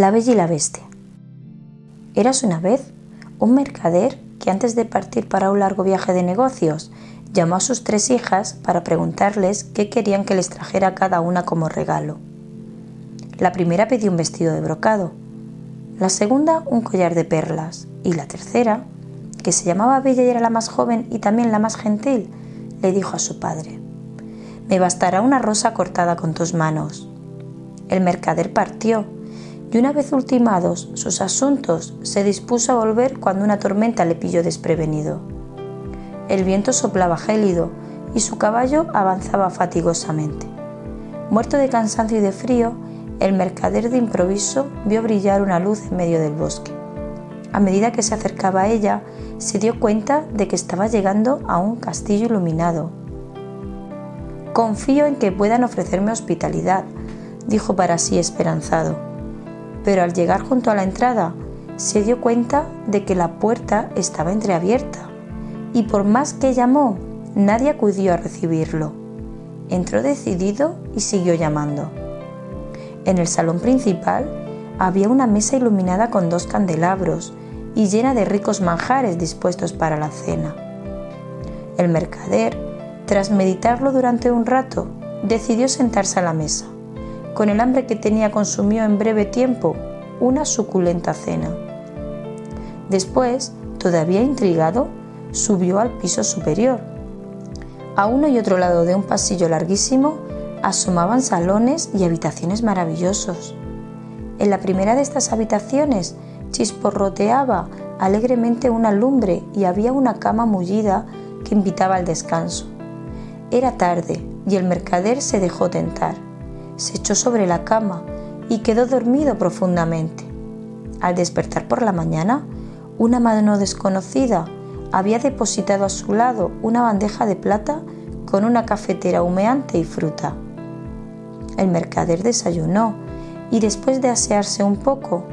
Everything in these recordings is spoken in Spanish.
La Bella y la Bestia. Eras una vez un mercader que antes de partir para un largo viaje de negocios llamó a sus tres hijas para preguntarles qué querían que les trajera cada una como regalo. La primera pidió un vestido de brocado, la segunda un collar de perlas y la tercera, que se llamaba Bella y era la más joven y también la más gentil, le dijo a su padre, Me bastará una rosa cortada con tus manos. El mercader partió y una vez ultimados sus asuntos se dispuso a volver cuando una tormenta le pilló desprevenido. El viento soplaba gélido y su caballo avanzaba fatigosamente. Muerto de cansancio y de frío, el mercader de improviso vio brillar una luz en medio del bosque. A medida que se acercaba a ella, se dio cuenta de que estaba llegando a un castillo iluminado. Confío en que puedan ofrecerme hospitalidad, dijo para sí esperanzado pero al llegar junto a la entrada se dio cuenta de que la puerta estaba entreabierta y por más que llamó, nadie acudió a recibirlo. Entró decidido y siguió llamando. En el salón principal había una mesa iluminada con dos candelabros y llena de ricos manjares dispuestos para la cena. El mercader, tras meditarlo durante un rato, decidió sentarse a la mesa. Con el hambre que tenía consumió en breve tiempo una suculenta cena. Después, todavía intrigado, subió al piso superior. A uno y otro lado de un pasillo larguísimo asomaban salones y habitaciones maravillosos. En la primera de estas habitaciones chisporroteaba alegremente una lumbre y había una cama mullida que invitaba al descanso. Era tarde y el mercader se dejó tentar se echó sobre la cama y quedó dormido profundamente. Al despertar por la mañana, una mano desconocida había depositado a su lado una bandeja de plata con una cafetera humeante y fruta. El mercader desayunó y después de asearse un poco,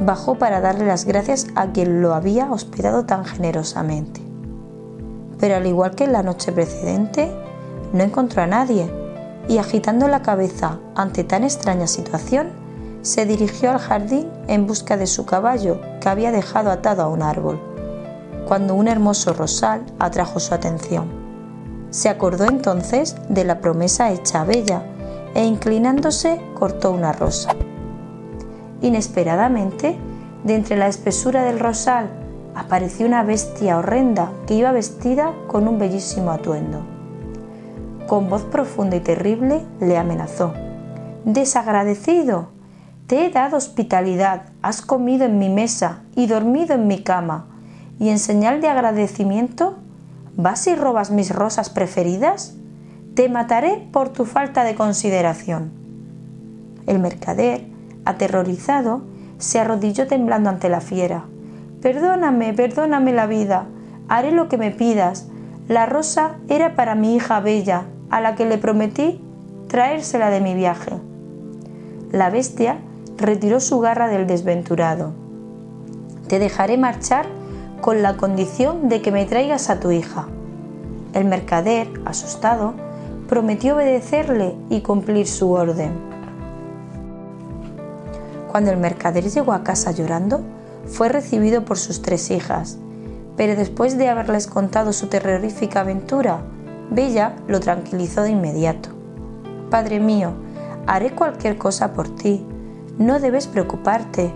bajó para darle las gracias a quien lo había hospedado tan generosamente. Pero al igual que en la noche precedente, no encontró a nadie y agitando la cabeza ante tan extraña situación, se dirigió al jardín en busca de su caballo que había dejado atado a un árbol, cuando un hermoso rosal atrajo su atención. Se acordó entonces de la promesa hecha a Bella e inclinándose cortó una rosa. Inesperadamente, de entre la espesura del rosal, apareció una bestia horrenda que iba vestida con un bellísimo atuendo con voz profunda y terrible le amenazó. Desagradecido, te he dado hospitalidad, has comido en mi mesa y dormido en mi cama, y en señal de agradecimiento, ¿vas y robas mis rosas preferidas? Te mataré por tu falta de consideración. El mercader, aterrorizado, se arrodilló temblando ante la fiera. Perdóname, perdóname la vida, haré lo que me pidas. La rosa era para mi hija bella, a la que le prometí traérsela de mi viaje. La bestia retiró su garra del desventurado. Te dejaré marchar con la condición de que me traigas a tu hija. El mercader, asustado, prometió obedecerle y cumplir su orden. Cuando el mercader llegó a casa llorando, fue recibido por sus tres hijas, pero después de haberles contado su terrorífica aventura, Bella lo tranquilizó de inmediato. Padre mío, haré cualquier cosa por ti. No debes preocuparte.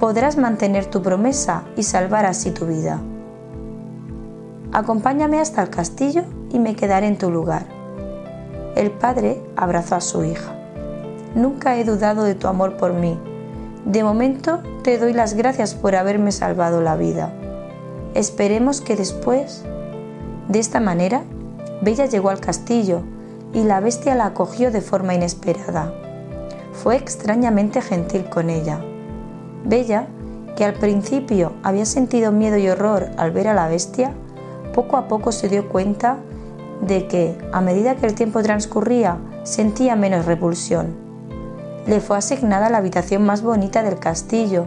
Podrás mantener tu promesa y salvar así tu vida. Acompáñame hasta el castillo y me quedaré en tu lugar. El padre abrazó a su hija. Nunca he dudado de tu amor por mí. De momento te doy las gracias por haberme salvado la vida. Esperemos que después... De esta manera Bella llegó al castillo y la bestia la acogió de forma inesperada. Fue extrañamente gentil con ella. Bella, que al principio había sentido miedo y horror al ver a la bestia, poco a poco se dio cuenta de que, a medida que el tiempo transcurría, sentía menos repulsión. Le fue asignada la habitación más bonita del castillo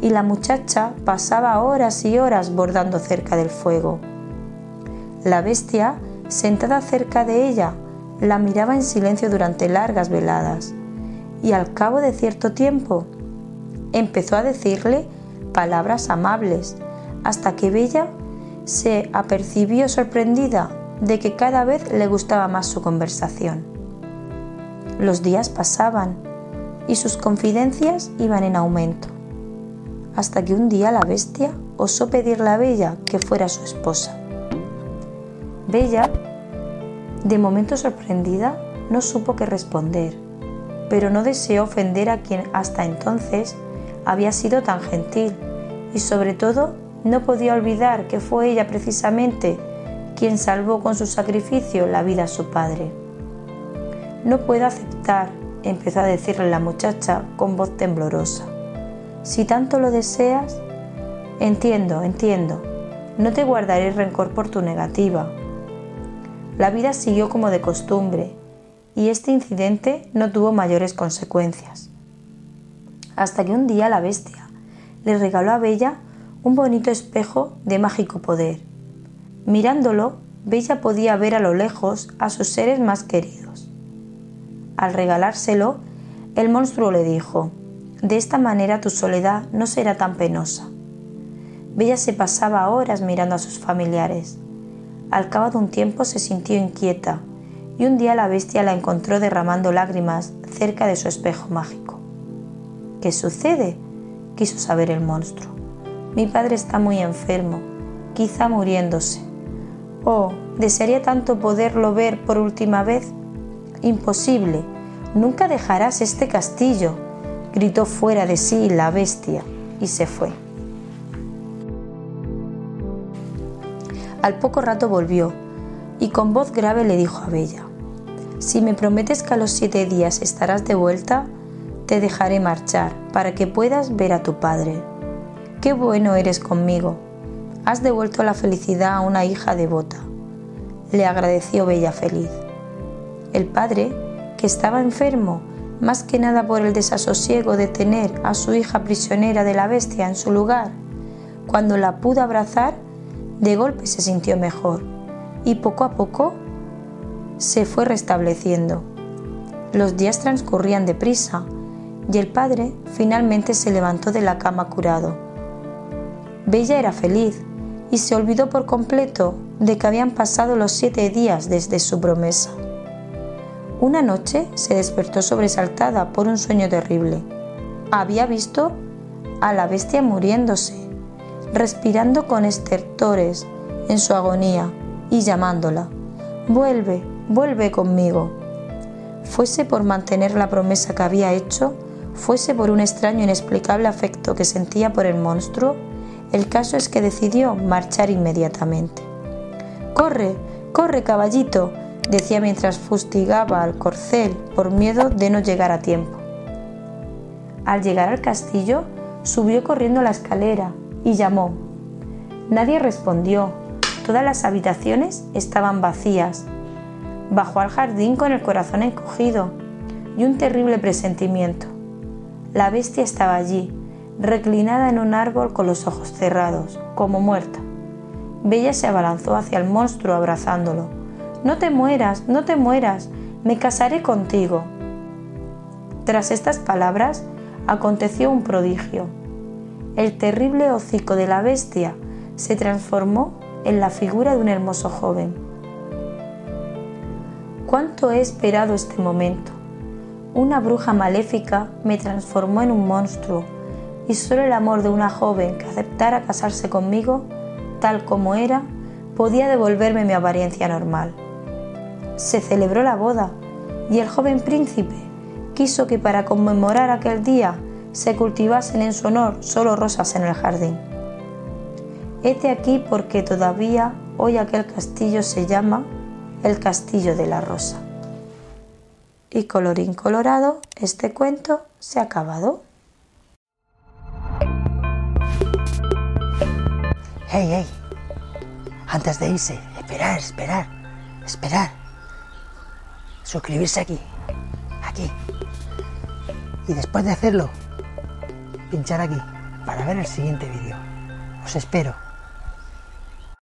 y la muchacha pasaba horas y horas bordando cerca del fuego. La bestia sentada cerca de ella, la miraba en silencio durante largas veladas y al cabo de cierto tiempo empezó a decirle palabras amables, hasta que Bella se apercibió sorprendida de que cada vez le gustaba más su conversación. Los días pasaban y sus confidencias iban en aumento, hasta que un día la bestia osó pedirle a Bella que fuera su esposa. Bella, de momento sorprendida, no supo qué responder, pero no deseó ofender a quien hasta entonces había sido tan gentil y sobre todo no podía olvidar que fue ella precisamente quien salvó con su sacrificio la vida a su padre. No puedo aceptar, empezó a decirle la muchacha con voz temblorosa. Si tanto lo deseas, entiendo, entiendo, no te guardaré rencor por tu negativa. La vida siguió como de costumbre y este incidente no tuvo mayores consecuencias. Hasta que un día la bestia le regaló a Bella un bonito espejo de mágico poder. Mirándolo, Bella podía ver a lo lejos a sus seres más queridos. Al regalárselo, el monstruo le dijo, De esta manera tu soledad no será tan penosa. Bella se pasaba horas mirando a sus familiares. Al cabo de un tiempo se sintió inquieta y un día la bestia la encontró derramando lágrimas cerca de su espejo mágico. ¿Qué sucede? quiso saber el monstruo. Mi padre está muy enfermo, quizá muriéndose. Oh, desearía tanto poderlo ver por última vez Imposible, nunca dejarás este castillo, gritó fuera de sí la bestia y se fue. Al poco rato volvió y con voz grave le dijo a Bella, Si me prometes que a los siete días estarás de vuelta, te dejaré marchar para que puedas ver a tu padre. Qué bueno eres conmigo. Has devuelto la felicidad a una hija devota. Le agradeció Bella feliz. El padre, que estaba enfermo, más que nada por el desasosiego de tener a su hija prisionera de la bestia en su lugar, cuando la pudo abrazar, de golpe se sintió mejor y poco a poco se fue restableciendo. Los días transcurrían deprisa y el padre finalmente se levantó de la cama curado. Bella era feliz y se olvidó por completo de que habían pasado los siete días desde su promesa. Una noche se despertó sobresaltada por un sueño terrible. Había visto a la bestia muriéndose, respirando con estertores en su agonía y llamándola. Vuelve, vuelve conmigo. Fuese por mantener la promesa que había hecho, fuese por un extraño inexplicable afecto que sentía por el monstruo, el caso es que decidió marchar inmediatamente. Corre, corre, caballito, decía mientras fustigaba al corcel por miedo de no llegar a tiempo. Al llegar al castillo, subió corriendo la escalera y llamó. Nadie respondió. Todas las habitaciones estaban vacías. Bajó al jardín con el corazón encogido y un terrible presentimiento. La bestia estaba allí, reclinada en un árbol con los ojos cerrados, como muerta. Bella se abalanzó hacia el monstruo abrazándolo no te mueras, no te mueras, me casaré contigo. Tras estas palabras aconteció un prodigio. El terrible hocico de la bestia se transformó en la figura de un hermoso joven. ¿Cuánto he esperado este momento? Una bruja maléfica me transformó en un monstruo y solo el amor de una joven que aceptara casarse conmigo, tal como era, podía devolverme mi apariencia normal se celebró la boda y el joven príncipe quiso que para conmemorar aquel día se cultivasen en su honor solo rosas en el jardín. Este aquí porque todavía hoy aquel castillo se llama el Castillo de la Rosa. Y colorín colorado, este cuento se ha acabado. ¡Hey, hey! Antes de irse, esperar, esperar, esperar suscribirse aquí, aquí. Y después de hacerlo, pinchar aquí para ver el siguiente vídeo. Os espero.